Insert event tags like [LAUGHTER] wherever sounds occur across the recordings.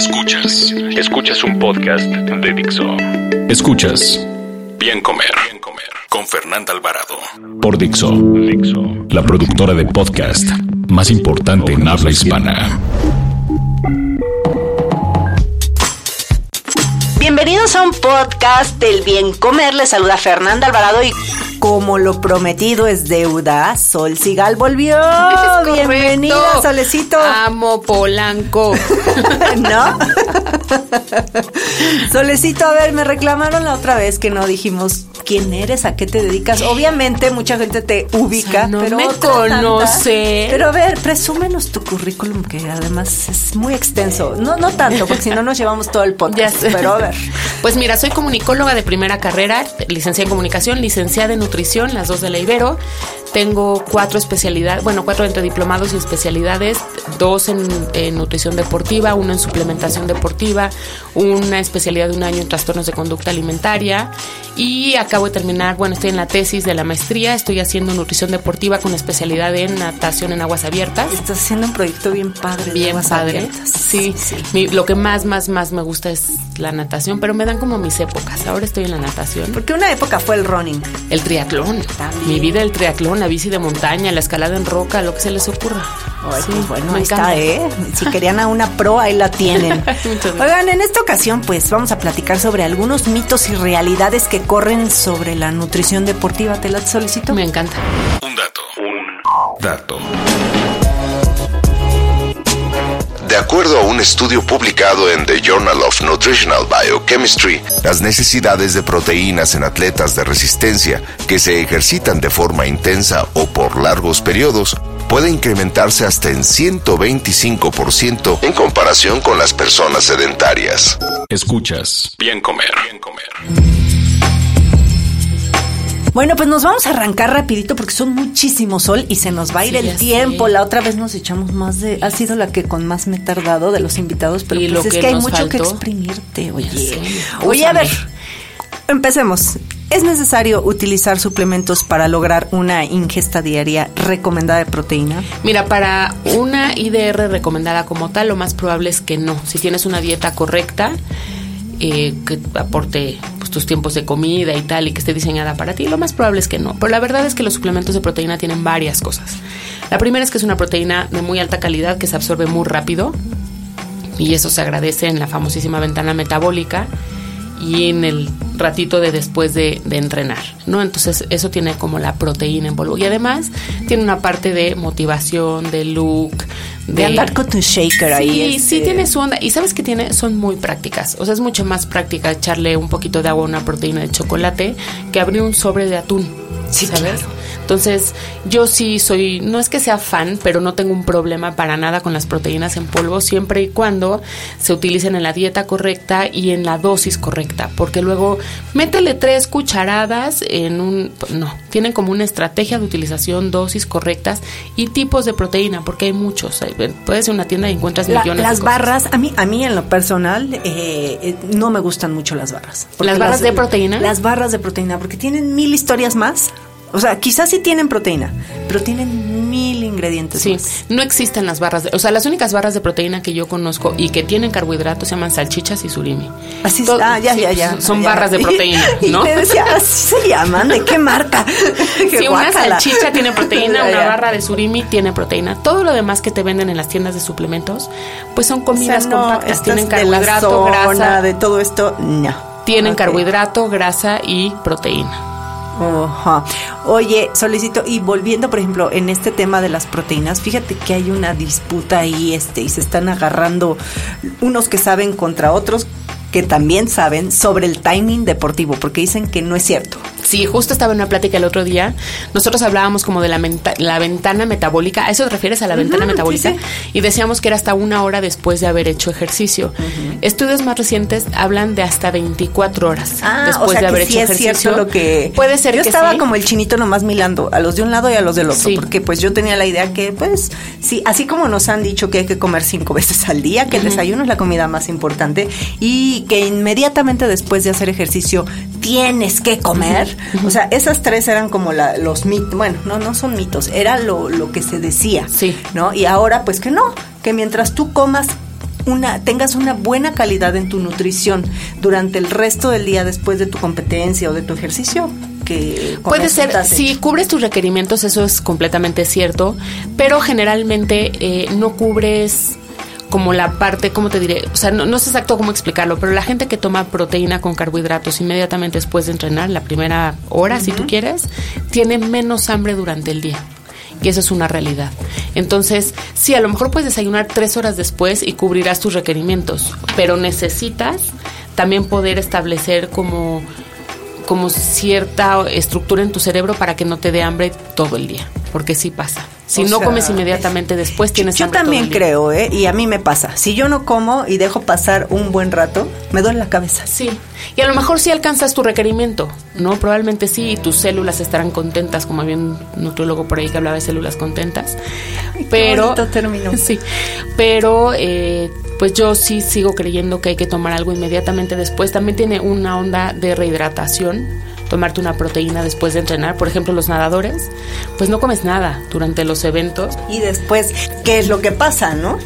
Escuchas, escuchas un podcast de Dixo. Escuchas. Bien Comer, Bien Comer. Con Fernanda Alvarado. Por Dixo, Dixo, la productora de podcast más importante en habla hispana. Bienvenidos a un podcast del bien comer. Les saluda Fernanda Alvarado y como lo prometido es deuda, Sol Sigal volvió. [LAUGHS] Bienvenida. Solecito. Amo Polanco. [LAUGHS] ¿No? Solecito, a ver, me reclamaron la otra vez que no dijimos quién eres, a qué te dedicas. Obviamente mucha gente te ubica, O sea, no pero me tanta- conoce. Pero a ver, presúmenos tu currículum que además es muy extenso. No, no tanto, porque si no nos llevamos todo el podcast. [LAUGHS] Pero a ver. Pues mira, soy comunicóloga de primera carrera, licenciada en comunicación, licenciada en nutrición, las dos de la Ibero. Tengo cuatro especialidades, bueno, cuatro entre diplomados y especialidades, dos en, en nutrición deportiva, uno en suplementación deportiva, una especialidad de un año en trastornos de conducta alimentaria y acabo de terminar, bueno, estoy en la tesis de la maestría, estoy haciendo nutrición deportiva con especialidad en natación en aguas abiertas. Estás haciendo un proyecto bien padre. de bien aguas padre. abiertas. Sí, Mi- lo que más, más, más me gusta es la natación, pero me dan como mis épocas. Ahora estoy en la natación. Porque una época fue el running. El triatlón. También. Mi vida el triatlón, la bici de montaña, la escalada en roca, lo que se les ocurra. Ay, Sí, pues bueno, me ahí encanta. está, ¿eh? Si querían a una pro, ahí la tienen. [LAUGHS] Oigan, en esta ocasión, pues vamos a platicar sobre algunos mitos y realidades que corren sobre la nutrición deportiva. ¿Te la solicito? Me encanta. Un dato, un dato. De acuerdo a un estudio publicado en The Journal of Nutritional Biochemistry, las necesidades de proteínas en atletas de resistencia que se ejercitan de forma intensa o por largos periodos puede incrementarse hasta en 125% en comparación con las personas sedentarias. Escuchas Bien Comer, Bien Comer. Bueno, pues nos vamos a arrancar rapidito porque son muchísimo sol y se nos va a ir Sí, el tiempo. La otra vez nos echamos más de... Ha sido la que con más me he tardado de los invitados, pero pues lo es que que hay mucho que exprimirte, oye. sé. Oye, a ver, empecemos. ¿Es necesario utilizar suplementos para lograr una ingesta diaria recomendada de proteína? Mira, para una IDR recomendada como tal, lo más probable es que no. Si tienes una dieta correcta, eh, que aporte tus tiempos de comida y tal, y que esté diseñada para ti, lo más probable es que no. Pero la verdad es que los suplementos de proteína tienen varias cosas. La primera es que es una proteína de muy alta calidad que se absorbe muy rápido, y eso se agradece en la famosísima ventana metabólica y en el ratito de después de, de entrenar, ¿no? Entonces eso tiene como la proteína en polvo y además tiene una parte de motivación, de look, de, De andar con tu shaker ahí. Sí, este. sí tiene su onda. Y sabes que tiene, son muy prácticas. O sea, es mucho más práctica echarle un poquito de agua a una proteína de chocolate que abrir un sobre de atún. Sí, ¿sabes? claro. Entonces, yo sí soy, no es que sea fan, pero no tengo un problema para nada con las proteínas en polvo, siempre y cuando se utilicen en la dieta correcta y en la dosis correcta. Porque luego, métele tres cucharadas en un. No, tienen como una estrategia de utilización, dosis correctas y tipos de proteína, porque hay muchos. Puedes ir a una tienda y encuentras La- millones las de cosas. barras, a mí, a mí en lo personal, eh, eh, no me gustan mucho las barras. ¿Las barras de proteína? Las barras de proteína, porque tienen mil historias más. O sea, quizás sí tienen proteína, pero tienen mil ingredientes Sí, más. no existen las barras, de, o sea, las únicas barras de proteína que yo conozco y que tienen carbohidratos se llaman salchichas y surimi. Así. Todo- ah, ya, sí, ya, ya. Son ya. barras de [LAUGHS] proteína, Y, ¿no? te decía, así se llaman, ¿de qué marca? [LAUGHS] Qué Si una guácala. salchicha tiene proteína, [LAUGHS] una barra de surimi tiene proteína. Todo lo demás que te venden en las tiendas de suplementos, pues son O sea, comidas no, compactas. Tienen de la carbohidrato, zona, grasa. de todo esto, no. Tienen carbohidrato, grasa y proteína. Oye, solicito, y volviendo, por ejemplo, en este tema de las proteínas, fíjate que hay una disputa ahí, este, y se están agarrando unos que saben contra otros que también saben sobre el timing deportivo, porque dicen que no es cierto. Sí, justo estaba en una plática el otro día. Nosotros hablábamos como de la, la ventana metabólica. ¿A eso te refieres a la ventana metabólica? Y decíamos que era hasta una hora después de haber hecho ejercicio. Estudios más recientes hablan de hasta 24 horas ah, después de haber hecho es ejercicio. lo que puede ser. Yo estaba como el chinito nomás milando a los de un lado y a los del otro, porque pues yo tenía la idea que pues sí, así como nos han dicho que hay que comer cinco [LAUGHS] veces al día, que el desayuno es la comida más importante y que inmediatamente después de hacer ejercicio tienes que comer. O sea, esas tres eran como la, los mitos, bueno, no, no son mitos, era lo, lo que se decía. Sí. ¿No? Y ahora, pues que no, que mientras tú comas una, tengas una buena calidad en tu nutrición durante el resto del día después de tu competencia o de tu ejercicio. Que Puede ser, si cubres tus requerimientos, eso es completamente cierto, pero generalmente eh, no cubres como la parte, ¿cómo te diré? O sea, no, sé exacto cómo explicarlo, pero la gente que toma proteína con carbohidratos inmediatamente después de entrenar, la primera hora, si tú quieres, tiene menos hambre durante el día. Y eso es una realidad. Entonces, sí, a lo mejor puedes desayunar tres horas después y cubrirás tus requerimientos, pero necesitas también poder establecer como como cierta estructura en tu cerebro para que no te dé hambre todo el día, porque sí pasa. Si no comes inmediatamente después, tienes Yo también creo, ¿eh? Y a mí me pasa. Si yo no como y dejo pasar un buen rato, me duele la cabeza. Sí. Y a lo mejor sí alcanzas tu requerimiento, ¿no? Probablemente sí, y tus células estarán contentas, como había un nutrólogo por ahí que hablaba de células contentas. pero. Qué término. [LAUGHS] Sí. Pero. Eh, pues yo sí sigo creyendo que hay que tomar algo inmediatamente después. También tiene una onda de rehidratación tomarte una proteína después de entrenar. Por ejemplo, los nadadores, pues no comes nada durante los eventos. Y después, ¿qué es lo que pasa, no?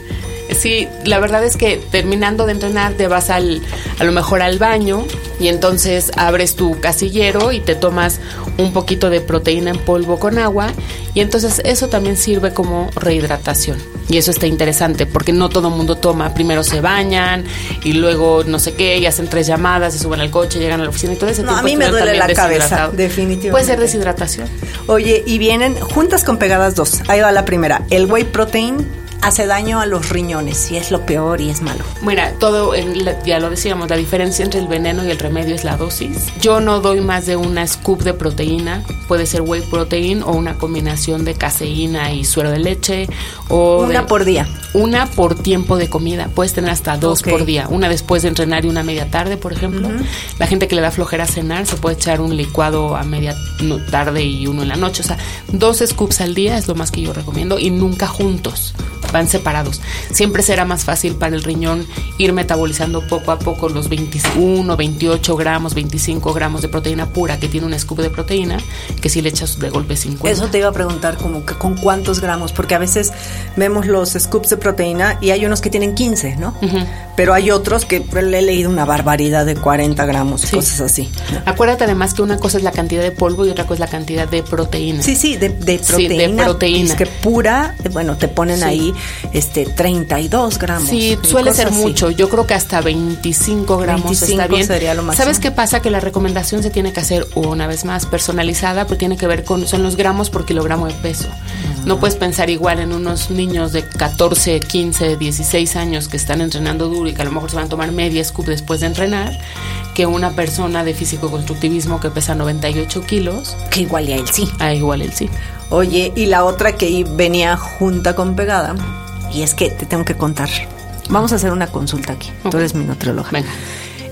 Sí, la verdad es que terminando de entrenar te vas al, a lo mejor al baño y entonces abres tu casillero y te tomas un poquito de proteína en polvo con agua y entonces eso también sirve como rehidratación. Y eso está interesante porque no todo el mundo toma. Primero se bañan y luego no sé qué, y hacen tres llamadas, se suben al coche, llegan a la oficina y todo ese no, A mí me duele la cabeza, definitivamente. Puede ser deshidratación. Oye, y vienen juntas con pegadas dos. Ahí va la primera. El whey protein hace daño a los riñones y es lo peor y es malo. Mira, todo, ya lo decíamos, la diferencia entre el veneno y el remedio es la dosis. Yo no doy más de una scoop de proteína, puede ser whey protein o una combinación de caseína y suero de leche o... Una por día. Una por tiempo de comida, puedes tener hasta dos por día, una después de entrenar y una media tarde, por ejemplo. La gente que le da flojera cenar se puede echar un licuado a media tarde y uno en la noche, o sea, dos scoops al día es lo más que yo recomiendo y nunca juntos van separados. Siempre será más fácil para el riñón ir metabolizando poco a poco los 21, 28 gramos, 25 gramos de proteína pura que tiene un scoop de proteína, que si le echas de golpe 50. Eso te iba a preguntar, como que con cuántos gramos, porque a veces vemos los scoops de proteína y hay unos que tienen 15, ¿no? Pero hay otros que le he leído una barbaridad de 40 gramos, y cosas así. Acuérdate además que una cosa es la cantidad de polvo y otra cosa es la cantidad de proteína. Sí, sí, de, proteína. de proteína. Es que pura, bueno, te ponen ahí este 32 gramos. Sí, suele ser mucho. Yo creo que hasta 25 gramos está bien. Sería lo ¿Sabes qué pasa? Que la recomendación se tiene que hacer una vez más personalizada, pero tiene que ver con son los gramos por kilogramo de peso. No puedes pensar igual en unos niños de 14, 15, 16 años que están entrenando duro y que a lo mejor se van a tomar media scoop después de entrenar, que una persona de físico-constructivismo que pesa 98 kilos. Que igual a él sí. Ah, igual él sí. Oye, y la otra que venía junta con pegada, y es que te tengo que contar. Vamos a hacer una consulta aquí. Tú eres mi nutrióloga. Venga.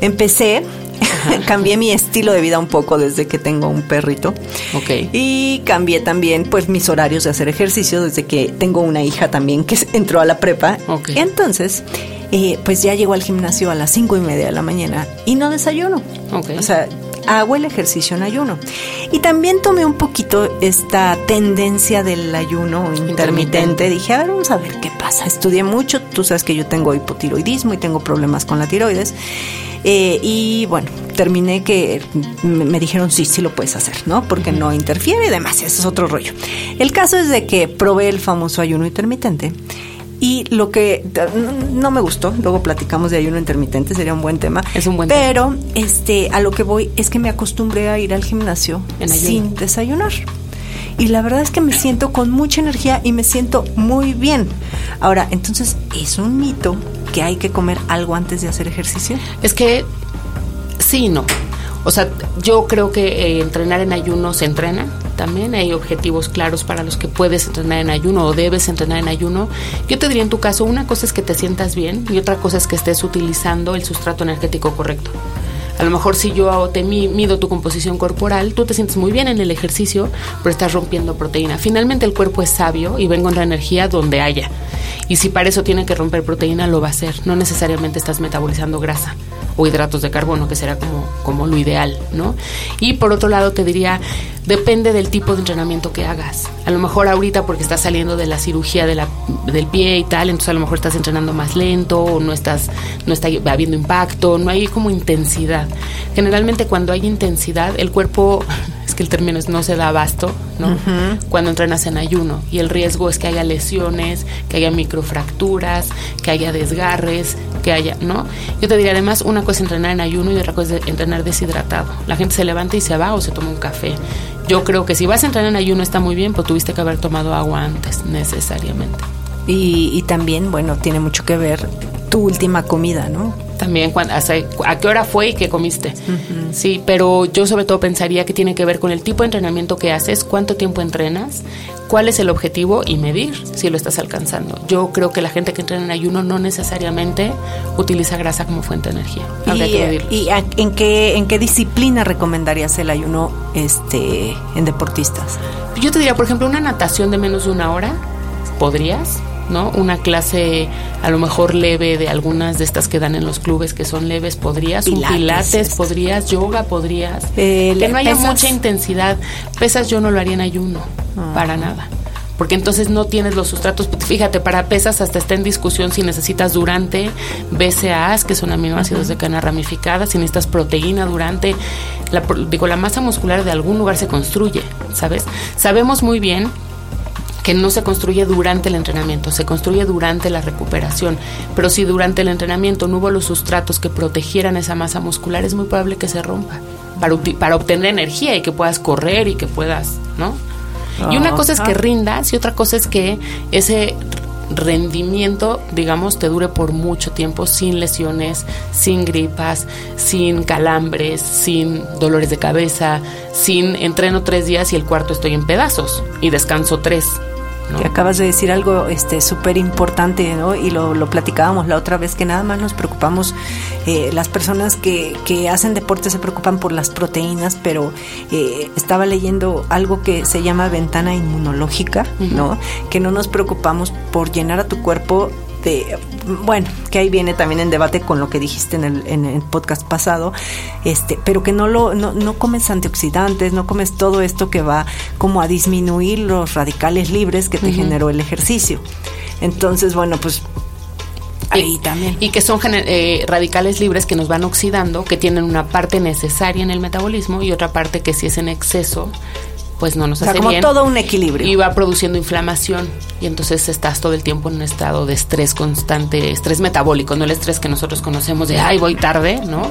Empecé, [LAUGHS] cambié mi estilo de vida un poco desde que tengo un perrito. Ok. Y cambié también, pues, mis horarios de hacer ejercicio desde que tengo una hija también que [LAUGHS] entró a la prepa. Ok. Entonces, eh, pues ya llego al gimnasio a las cinco y media de la mañana y no desayuno. Ok. O sea, hago el ejercicio en ayuno. Y también tomé un poquito esta tendencia del ayuno intermitente. Dije, a ver, vamos a ver qué pasa. Estudié mucho, tú sabes que yo tengo hipotiroidismo y tengo problemas con la tiroides. Eh, y bueno, terminé que me, dijeron sí, sí lo puedes hacer, ¿no? Porque no interfiere y demás, ese es otro rollo. El caso es de que probé el famoso ayuno intermitente y lo que no me gustó, luego platicamos de ayuno intermitente, sería un buen tema. Es un buen Pero tema. este, a lo que voy es que me acostumbré a ir al gimnasio sin desayunar. Y la verdad es que me siento con mucha energía y me siento muy bien. Ahora, entonces, ¿es un mito que hay que comer algo antes de hacer ejercicio? Es que sí y no. O sea, yo creo que eh, entrenar en ayuno se entrena también. Hay objetivos claros para los que puedes entrenar en ayuno o debes entrenar en ayuno. Yo te diría en tu caso, una cosa es que te sientas bien y otra cosa es que estés utilizando el sustrato energético correcto. A lo mejor si yo te mido tu composición corporal, tú te sientes muy bien en el ejercicio, pero estás rompiendo proteína. Finalmente el cuerpo es sabio y va a encontrar energía donde haya. Y si para eso tiene que romper proteína, lo va a hacer. No necesariamente estás metabolizando grasa o hidratos de carbono, que será como, como lo ideal, ¿no? Y por otro lado te diría, depende del tipo de entrenamiento que hagas. A lo mejor ahorita porque estás saliendo de la cirugía de la, del pie y tal, entonces a lo mejor estás entrenando más lento o no estás no está habiendo impacto, no hay como intensidad. Generalmente cuando hay intensidad, el cuerpo [LAUGHS] es que el término es no se da abasto, ¿no? Cuando entrenas en ayuno y el riesgo es que haya lesiones, que haya microfracturas, que haya desgarres, que haya, ¿no? Yo te diría además una cosa es entrenar en ayuno y otra cosa es entrenar deshidratado. La gente se levanta y se va o se toma un café. Yo creo que si vas a entrenar en ayuno está muy bien, pero tuviste que haber tomado agua antes, necesariamente. Y, y también, bueno, tiene mucho que ver tu última comida, ¿no? También cuando, a qué hora fue y qué comiste. Sí, pero yo sobre todo pensaría que tiene que ver con el tipo de entrenamiento que haces, cuánto tiempo entrenas, cuál es el objetivo y medir si lo estás alcanzando. Yo creo que la gente que entrena en ayuno no necesariamente utiliza grasa como fuente de energía. ¿Y, ¿y en, qué, en qué disciplina recomendarías el ayuno este, en deportistas? Yo te diría, por ejemplo, una natación de menos de una hora, ¿podrías? ¿No? Una clase a lo mejor leve de algunas de estas que dan en los clubes que son leves, podrías, pilates, un pilates, podrías, yoga, podrías. Eh, que no haya mucha intensidad. Pesas yo no lo haría en ayuno, ah. para nada. Porque entonces no tienes los sustratos. Fíjate, para pesas hasta está en discusión si necesitas durante BCAAs, que son aminoácidos de cadena ramificada, si necesitas proteína durante. La, digo, la masa muscular de algún lugar se construye, ¿sabes? Sabemos muy bien que no se construye durante el entrenamiento, se construye durante la recuperación. Pero si durante el entrenamiento no hubo los sustratos que protegieran esa masa muscular, es muy probable que se rompa para, para obtener energía y que puedas correr y que puedas, ¿no? Y una cosa es que rindas y otra cosa es que ese rendimiento, digamos, te dure por mucho tiempo sin lesiones, sin gripas, sin calambres, sin dolores de cabeza, sin entreno tres días y el cuarto estoy en pedazos y descanso tres. Que acabas de decir algo este súper importante, ¿no? Y lo, lo, platicábamos la otra vez, que nada más nos preocupamos, eh, las personas que, que, hacen deporte se preocupan por las proteínas, pero eh, estaba leyendo algo que se llama ventana inmunológica, ¿no? Que no nos preocupamos por llenar a tu cuerpo este, bueno, que ahí viene también en debate con lo que dijiste en el, en el podcast pasado, este, pero que no lo, no, no comes antioxidantes, no comes todo esto que va como a disminuir los radicales libres que te generó el ejercicio. Entonces, bueno, pues Ahí también. Y que son eh, radicales libres que nos van oxidando, que tienen una parte necesaria en el metabolismo y otra parte que si es en exceso pues no nos o sea, como todo un equilibrio. Y va produciendo inflamación y entonces estás todo el tiempo en un estado de estrés constante, estrés metabólico, no el estrés que nosotros conocemos de, ay, voy tarde, ¿no?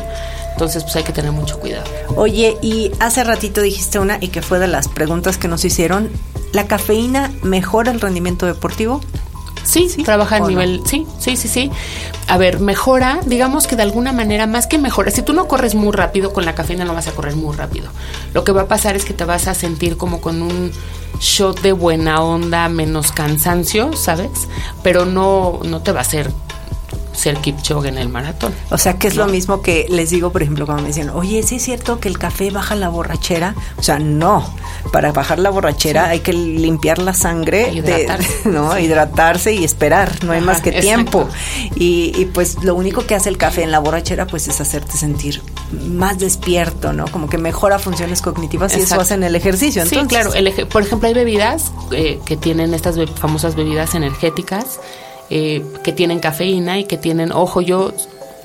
Entonces, pues hay que tener mucho cuidado. Oye, y hace ratito dijiste una y que fue de las preguntas que nos hicieron, ¿la cafeína mejora el rendimiento deportivo? Sí, sí, trabaja a nivel, sí, sí, sí, sí. A ver, mejora, digamos que de alguna manera, más que mejora, si tú no corres muy rápido, con la cafeína no vas a correr muy rápido. Lo que va a pasar es que te vas a sentir como con un shot de buena onda, menos cansancio, ¿sabes? Pero no, no te va a hacer ser Kipchoge en el maratón. O sea, que es lo mismo que les digo, por ejemplo, cuando me dicen, oye, ¿sí es cierto que el café baja la borrachera? O sea, no. Para bajar la borrachera hay que limpiar la sangre, hidratarse. [LAUGHS] ¿no? Hidratarse y esperar, no hay más que tiempo. Y, y, pues lo único que hace el café en la borrachera pues es hacerte sentir más despierto, ¿no? Como que mejora funciones cognitivas y eso hace en el ejercicio. Sí, claro. por ejemplo, hay bebidas eh, que tienen estas famosas bebidas energéticas eh, que tienen cafeína y que tienen, ojo, yo,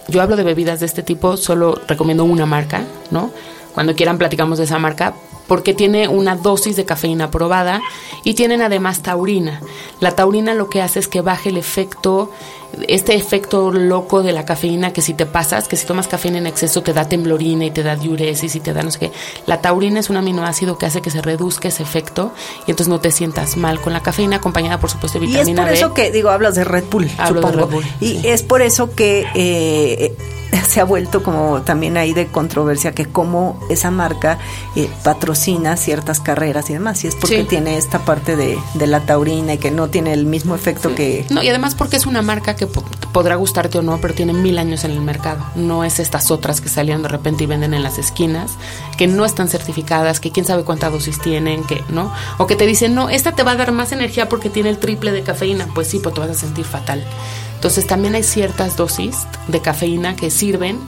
yo hablo de bebidas de este tipo, solo recomiendo una marca, ¿no? Cuando quieran platicamos de esa marca, porque tiene una dosis de cafeína probada y tienen además taurina. La taurina lo que hace es que baje el efecto, este efecto loco de la cafeína que si te pasas, que si tomas cafeína en exceso te da temblorina y te da diuresis y te da no sé qué. La taurina es un aminoácido que hace que se reduzca ese efecto y entonces no te sientas mal con la cafeína acompañada por supuesto de vitamina B. Y es por eso que, digo, hablas de Red Bull, supongo. Y es por eso que... Eh, se ha vuelto como también ahí de controversia que cómo esa marca eh, patrocina ciertas carreras y demás. Y es porque tiene esta parte de, de, la taurina y que no tiene el mismo efecto que... No, y además porque es una marca que podrá gustarte o no, pero tiene mil años en el mercado. No es estas otras que salían de repente y venden en las esquinas, que no están certificadas, que quién sabe cuánta dosis tienen, que no. O que te dicen, no, esta te va a dar más energía porque tiene el triple de cafeína. Pues sí, pues te vas a sentir fatal. Entonces también hay ciertas dosis de cafeína que sirven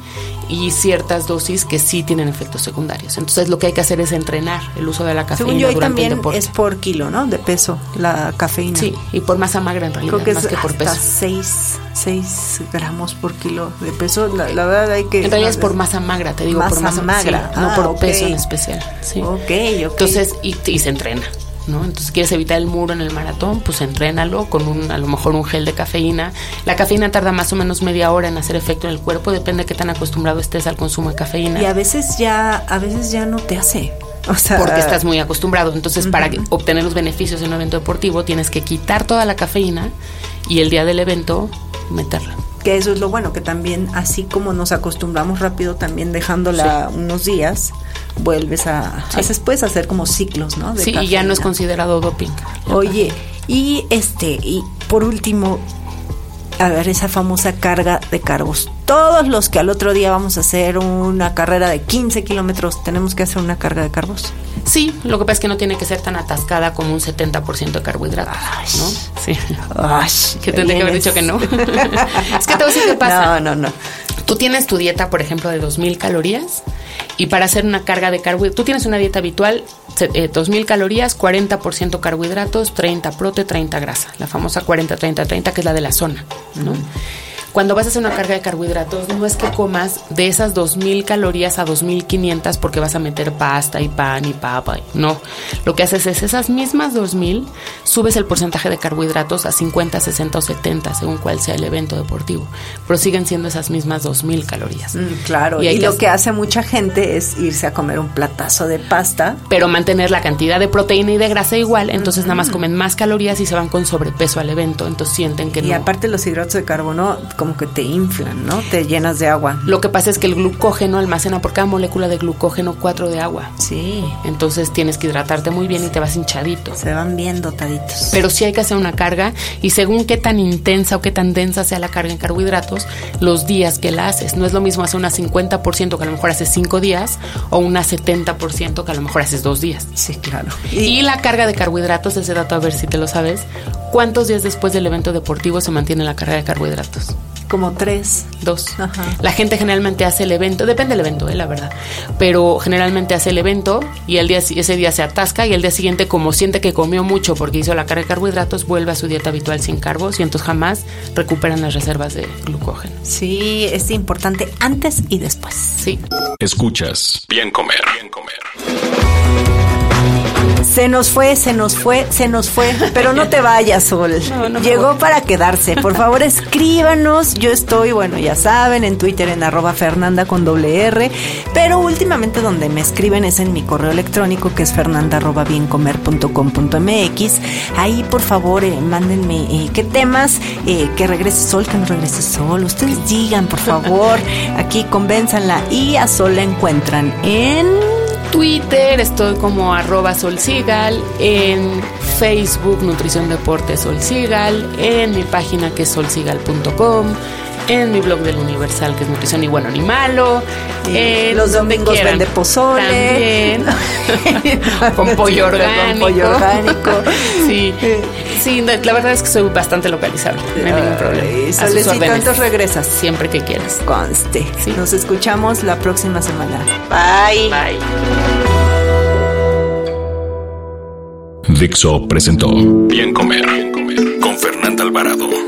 y ciertas dosis que sí tienen efectos secundarios. Entonces lo que hay que hacer es entrenar el uso de la cafeína Según yo, durante también es por kilo, ¿no? De peso la cafeína. Sí, y por masa magra en realidad, Creo que más es que por peso. 6, gramos por kilo de peso. La, verdad hay que... En realidad es por masa magra, te digo, por masa magra, no ah, por peso en especial. Sí. Ok, ok. Entonces, y, y se entrena. ¿No? Entonces, quieres evitar el muro en el maratón, pues entrénalo con un, a lo mejor un gel de cafeína. La cafeína tarda más o menos media hora en hacer efecto en el cuerpo, depende de qué tan acostumbrado estés al consumo de cafeína. Y a veces ya, a veces ya no te hace. O sea, porque estás muy acostumbrado. Entonces, para obtener los beneficios de un evento deportivo, tienes que quitar toda la cafeína y el día del evento meterla. Que eso es lo bueno, que también así como nos acostumbramos rápido, también dejándola unos días, vuelves a... Haces, puedes hacer como ciclos, ¿no? sí, y ya no es considerado doping. Oye, y este, y por último, a ver, esa famosa carga de cargos. Todos los que al otro día vamos a hacer una carrera de 15 kilómetros, tenemos que hacer una carga de cargos. Sí, lo que pasa es que no tiene que ser tan atascada como un 70% de carbohidratos, ¿no? Sí. Ay, que tendría que haber dicho que no. [LAUGHS] es que te voy a decir qué pasa. No, no, no. Tú tienes tu dieta, por ejemplo, de 2.000 calorías y para hacer una carga de carbohidratos, tú tienes una dieta habitual, eh, 2.000 calorías, 40% carbohidratos, 30 prote, 30 grasa, la famosa 40-30-30 que es la de la zona, ¿no? Cuando vas a hacer una carga de carbohidratos, no es que comas de esas 2.000 calorías a 2.500 porque vas a meter pasta y pan y papa. No, lo que haces es esas mismas 2.000, subes el porcentaje de carbohidratos a 50, 60 o 70, según cuál sea el evento deportivo. Pero siguen siendo esas mismas 2.000 calorías. Mm, claro, y, lo que hace mucha gente es irse a comer un platazo de pasta. Pero mantener la cantidad de proteína y de grasa igual, entonces nada más comen más calorías y se van con sobrepeso al evento, entonces sienten que no. Y aparte los hidratos de carbono como que te inflan, ¿no? Te llenas de agua. Lo que pasa es que el glucógeno almacena por cada molécula de glucógeno 4 de agua. Sí. Entonces tienes que hidratarte muy bien y te vas hinchadito. Se van bien dotaditos. Pero sí hay que hacer una carga y según qué tan intensa o qué tan densa sea la carga en carbohidratos, los días que la haces. No es lo mismo hacer una 50% que a lo mejor haces 5 días o una 70% que a lo mejor haces 2 días. Sí, claro. Y, y la carga de carbohidratos, ese dato a ver si te lo sabes, ¿cuántos días después del evento deportivo se mantiene la carga de carbohidratos? Como tres. Dos. La gente generalmente hace el evento, depende del evento, eh, la verdad, pero generalmente hace el evento y el día, ese día se atasca y el día siguiente como siente que comió mucho porque hizo la carga de carbohidratos, vuelve a su dieta habitual sin carbos y entonces jamás recuperan las reservas de glucógeno. Sí, es importante antes y después. Sí. Escuchas. Bien comer. Bien comer. Se nos fue, se nos fue, se nos fue. Pero no te vayas, Sol. [LAUGHS] Llegó para quedarse. Por favor, escríbanos. Yo estoy, bueno, ya saben, en Twitter en arroba Fernanda con doble R. Pero últimamente donde me escriben es en mi correo electrónico que es fernanda arroba biencomer.com.mx. Ahí, por favor, eh, mándenme eh, qué temas, eh, que regrese Sol, que no regrese Sol. Ustedes digan, por favor. [LAUGHS] Aquí convénzanla. Y a Sol la encuentran en... Twitter estoy como arroba solsigal, en Facebook Nutrición Deporte Solsigal, en mi página que es solsigal.com, en mi blog del Universal que es Nutrición y Bueno ni Malo, en los domingos vende pozole, también, [LAUGHS] con pollo orgánico, con pollo orgánico. sí, sí, la verdad es que soy bastante localizable, no hay ningún problema. Entonces regresas siempre que quieras. Conste. Nos escuchamos la próxima semana. Bye. Bye. Dixo presentó Bien Comer, Bien Comer con Fernanda Alvarado.